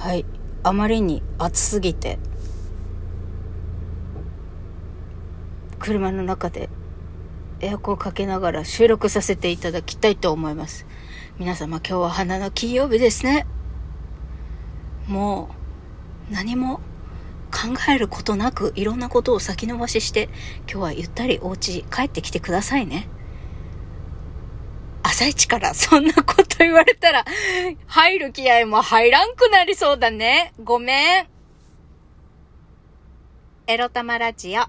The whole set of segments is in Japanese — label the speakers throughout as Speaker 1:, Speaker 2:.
Speaker 1: はい。あまりに暑すぎて、車の中でエアコンかけながら収録させていただきたいと思います。皆様今日は花の金曜日ですね。もう何も考えることなくいろんなことを先延ばしして今日はゆったりお家帰ってきてくださいね。朝一からそんなこと言われたら入る気合も入らんくなりそうだね。ごめん。エロ玉ラジオ。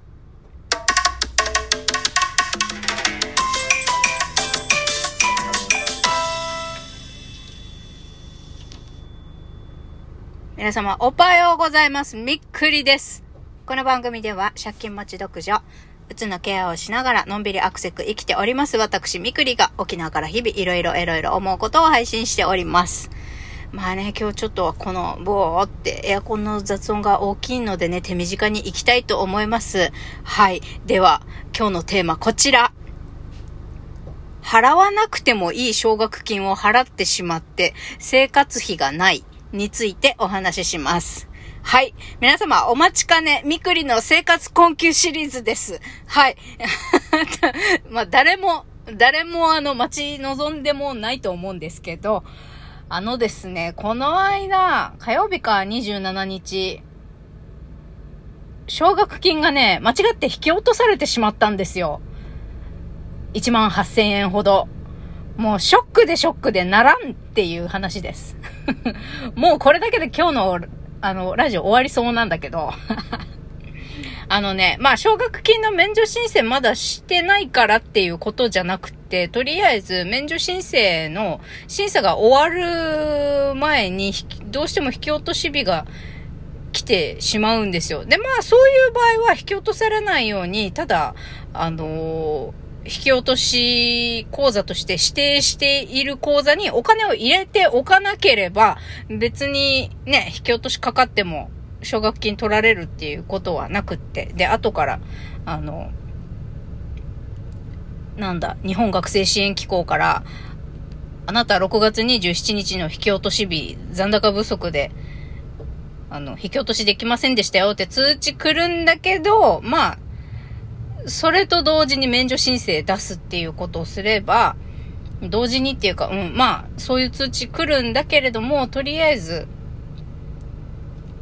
Speaker 1: 皆様、おはようございます。みっくりです。この番組では、借金持ち独女、うつのケアをしながら、のんびりアクセク生きております。私、みくりが、沖縄から日々、いろいろいろいろ思うことを配信しております。まあね、今日ちょっとこの、ボーってエアコンの雑音が大きいのでね、手短に行きたいと思います。はい。では、今日のテーマ、こちら。払わなくてもいい奨学金を払ってしまって、生活費がない。についてお話しします。はい。皆様、お待ちかね、みくりの生活困窮シリーズです。はい。まあ、誰も、誰もあの、待ち望んでもないと思うんですけど、あのですね、この間、火曜日か27日、奨学金がね、間違って引き落とされてしまったんですよ。1万8000円ほど。もうショックでショックでならんっていう話です。もうこれだけで今日の、あの、ラジオ終わりそうなんだけど。あのね、まあ、奨学金の免除申請まだしてないからっていうことじゃなくて、とりあえず免除申請の審査が終わる前に、どうしても引き落とし日が来てしまうんですよ。で、まあ、そういう場合は引き落とされないように、ただ、あのー引き落とし口座として指定している口座にお金を入れておかなければ、別にね、引き落としかかっても、奨学金取られるっていうことはなくって。で、後から、あの、なんだ、日本学生支援機構から、あなた6月27日の引き落とし日、残高不足で、あの、引き落としできませんでしたよって通知来るんだけど、まあ、それと同時に免除申請出すっていうことをすれば、同時にっていうか、うん、まあ、そういう通知来るんだけれども、とりあえず、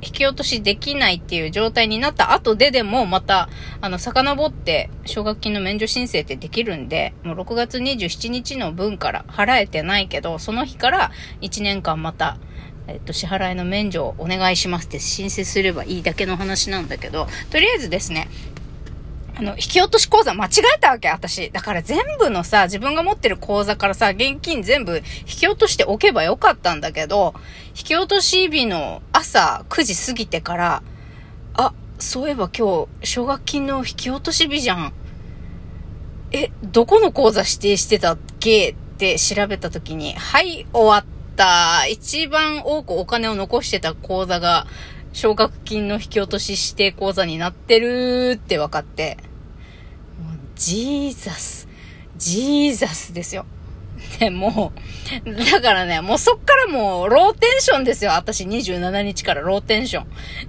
Speaker 1: 引き落としできないっていう状態になった後ででも、また、あの、遡って、奨学金の免除申請ってできるんで、もう6月27日の分から払えてないけど、その日から1年間また、えっと、支払いの免除をお願いしますって申請すればいいだけの話なんだけど、とりあえずですね、あの、引き落とし口座間違えたわけ、私。だから全部のさ、自分が持ってる口座からさ、現金全部引き落としておけばよかったんだけど、引き落とし日の朝9時過ぎてから、あ、そういえば今日、奨学金の引き落とし日じゃん。え、どこの口座指定してたっけって調べた時に、はい、終わった。一番多くお金を残してた口座が、奨学金の引き落とし指定口座になってるって分かって、 Jesus、Jesus ですよ。で、もう、だからね、もうそっからもう、ローテンションですよ。私27日からローテンショ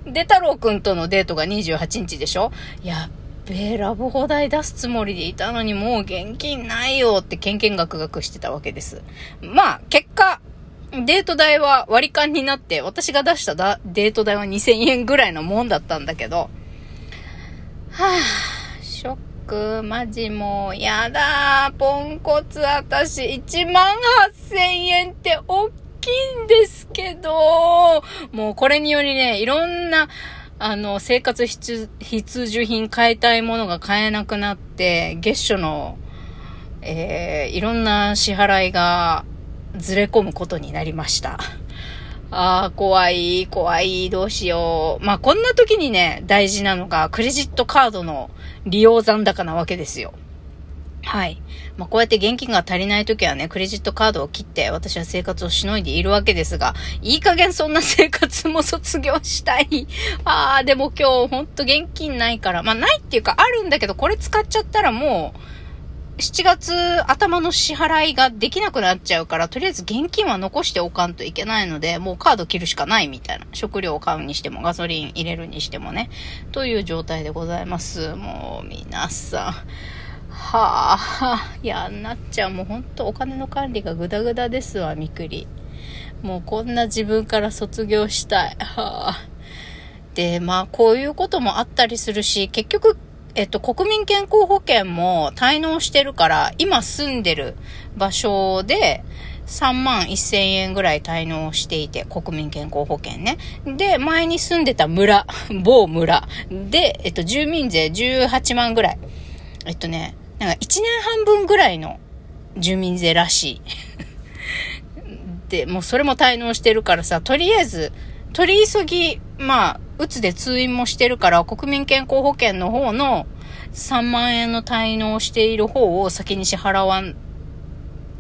Speaker 1: ン。で、太郎くんとのデートが28日でしょやっべえ、ラブホ代出すつもりでいたのにもう現金ないよってケンケンガクガクしてたわけです。まあ、結果、デート代は割り勘になって、私が出しただデート代は2000円ぐらいのもんだったんだけど、はぁ、ショック、マジもう、やだー、ポンコツ私、1万8000円って大きいんですけど、もうこれによりね、いろんな、あの、生活必必需品買いたいものが買えなくなって、月初の、えー、いろんな支払いがずれ込むことになりました。ああ、怖い、怖い、どうしよう。まあ、こんな時にね、大事なのが、クレジットカードの利用残高なわけですよ。はい。まあ、こうやって現金が足りない時はね、クレジットカードを切って、私は生活をしのいでいるわけですが、いい加減そんな生活も卒業したい。ああ、でも今日ほんと現金ないから、まあ、ないっていうか、あるんだけど、これ使っちゃったらもう、7月頭の支払いができなくなっちゃうから、とりあえず現金は残しておかんといけないので、もうカード切るしかないみたいな。食料を買うにしても、ガソリン入れるにしてもね。という状態でございます。もう、皆さん。はあ、やなっちゃう。もうほんとお金の管理がグダグダですわ、みくり。もうこんな自分から卒業したい。はあ。で、まあこういうこともあったりするし、結局えっと、国民健康保険も滞納してるから、今住んでる場所で、3万1000円ぐらい滞納していて、国民健康保険ね。で、前に住んでた村、某村で、えっと、住民税18万ぐらい。えっとね、なんか1年半分ぐらいの住民税らしい。で、もうそれも滞納してるからさ、とりあえず、取り急ぎ、まあ、うつで通院もしてるから、国民健康保険の方の3万円の滞納している方を先に支払わん、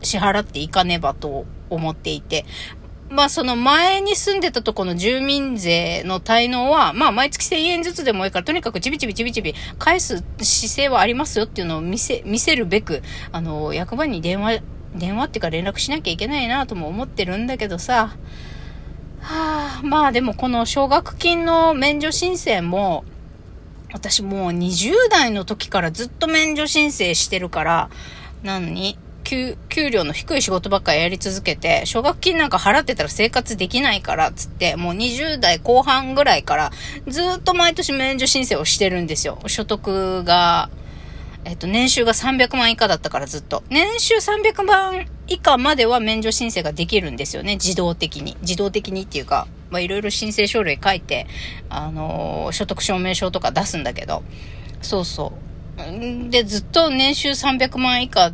Speaker 1: 支払っていかねばと思っていて、まあその前に住んでたとこの住民税の滞納は、まあ毎月1000円ずつでもいいから、とにかくちびちびちびちび返す姿勢はありますよっていうのを見せ、見せるべく、あの、役場に電話、電話っていうか連絡しなきゃいけないなとも思ってるんだけどさ、はあ、まあでもこの奨学金の免除申請も、私もう20代の時からずっと免除申請してるから、何？給、給料の低い仕事ばっかりやり続けて、奨学金なんか払ってたら生活できないから、つって、もう20代後半ぐらいから、ずっと毎年免除申請をしてるんですよ。所得が、えっと、年収が300万以下だったからずっと。年収300万以下までは免除申請ができるんですよね。自動的に。自動的にっていうか、まあ、いろいろ申請書類書いて、あのー、所得証明書とか出すんだけど。そうそう。で、ずっと年収300万以下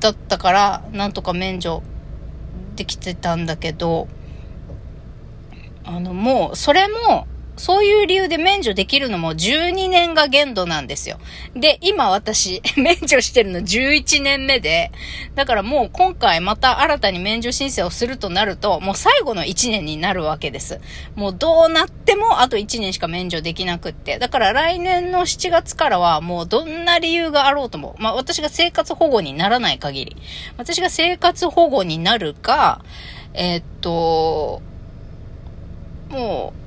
Speaker 1: だったから、なんとか免除できてたんだけど、あの、もう、それも、そういう理由で免除できるのも12年が限度なんですよ。で、今私、免除してるの11年目で、だからもう今回また新たに免除申請をするとなると、もう最後の1年になるわけです。もうどうなってもあと1年しか免除できなくって。だから来年の7月からはもうどんな理由があろうとも、まあ私が生活保護にならない限り、私が生活保護になるか、えー、っと、もう、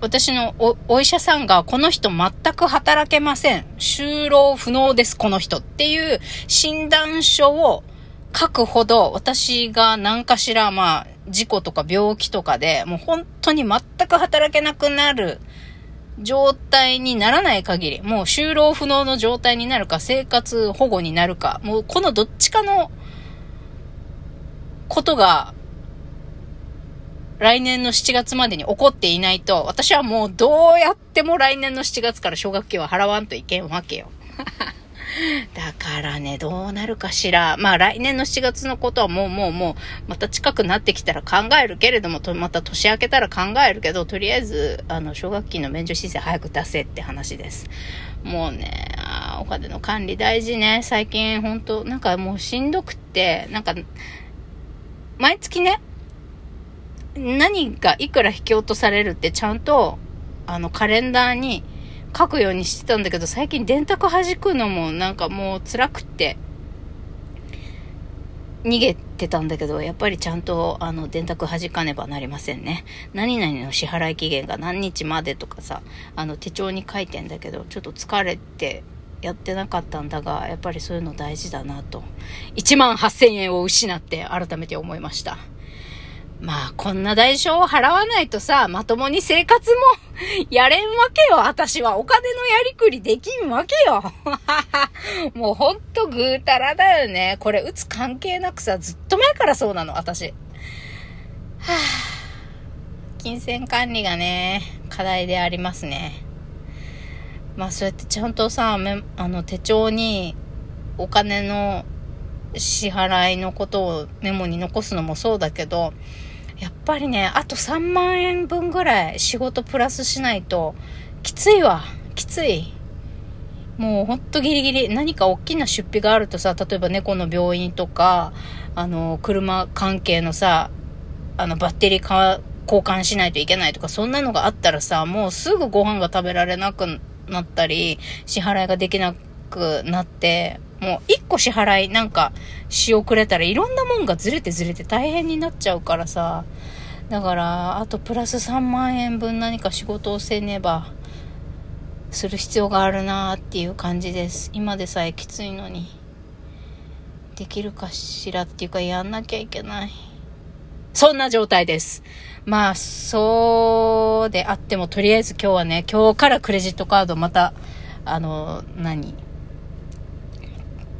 Speaker 1: 私のおお医者さんが、この人全く働けません。就労不能です、この人っていう診断書を書くほど、私が何かしら、まあ、事故とか病気とかで、もう本当に全く働けなくなる状態にならない限り、もう就労不能の状態になるか、生活保護になるか、もうこのどっちかのことが来年の7月までに起こっていないと、私はもうどうやっても来年の7月から奨学金は払わんといけんわけよ。だからね、どうなるかしら。まあ来年の7月のことはもうもうもう、また近くなってきたら考えるけれども、また年明けたら考えるけど、とりあえず、あの、奨学金の免除申請早く出せって話です。もうね、お金の管理大事ね。最近ほんと、なんかもうしんどくって、なんか、毎月ね、何がいくら引き落とされるってちゃんと、あの、カレンダーに書くようにしてたんだけど、最近電卓弾くのもなんかもう辛くって、逃げてたんだけど、やっぱりちゃんと、あの、電卓弾かねばなりませんね。何々の支払い期限が何日までとかさ、あの、手帳に書いてんだけど、ちょっと疲れて、やってなかったんだが、やっぱりそういうの大事だなと。1万8000円を失って改めて思いました。まあ、こんな代償を払わないとさ、まともに生活も やれんわけよ。私はお金のやりくりできんわけよ。もうほんとぐうたらだよね。これ、打つ関係なくさ、ずっと前からそうなの、私。はぁ、金銭管理がね、課題でありますね。まあ、そうやってちゃんとさ、あの、手帳にお金の支払いのことをメモに残すのもそうだけど、やっぱりね、あと3万円分ぐらい仕事プラスしないと、きついわ。きつい。もうほんとギリギリ、何か大きな出費があるとさ、例えば猫の病院とか、あの、車関係のさ、あの、バッテリーか交換しないといけないとか、そんなのがあったらさ、もうすぐご飯が食べられなくなったり、支払いができなくなって、もう一個支払いなんかし遅れたらいろんなもんがずれてずれて大変になっちゃうからさ。だから、あとプラス3万円分何か仕事をせねば、する必要があるなーっていう感じです。今でさえきついのに。できるかしらっていうかやんなきゃいけない。そんな状態です。まあ、そうであっても、とりあえず今日はね、今日からクレジットカードまた、あの、何？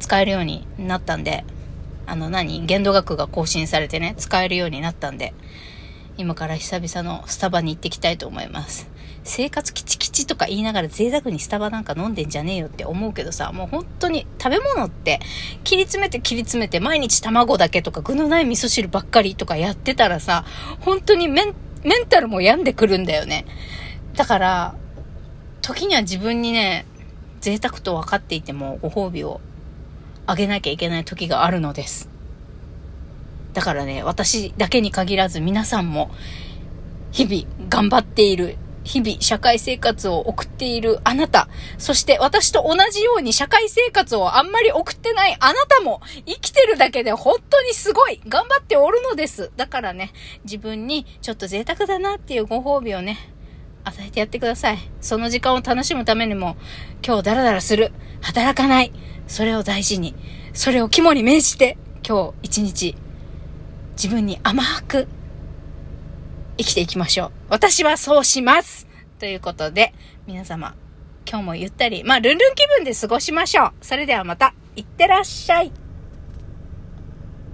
Speaker 1: 使えるようになったんで、あの何？限度額が更新されてね、使えるようになったんで、今から久々のスタバに行ってきたいと思います。生活キチキチとか言いながら贅沢にスタバなんか飲んでんじゃねえよって思うけどさ、もう本当に食べ物って切り詰めて切り詰めて毎日卵だけとか具のない味噌汁ばっかりとかやってたらさ、本当にメンメンタルも病んでくるんだよね。だから、時には自分にね、贅沢と分かっていてもご褒美をあげなきゃいけない時があるのです。だからね、私だけに限らず皆さんも日々頑張っている、日々社会生活を送っているあなた、そして私と同じように社会生活をあんまり送ってないあなたも生きてるだけで本当にすごい頑張っておるのです。だからね、自分にちょっと贅沢だなっていうご褒美をね、与えてやってください。その時間を楽しむためにも、今日ダラダラする、働かない、それを大事に、それを肝に銘じて、今日一日、自分に甘く生きていきましょう。私はそうしますということで、皆様、今日もゆったり、まあ、ルンルン気分で過ごしましょう。それではまた、いってらっしゃい。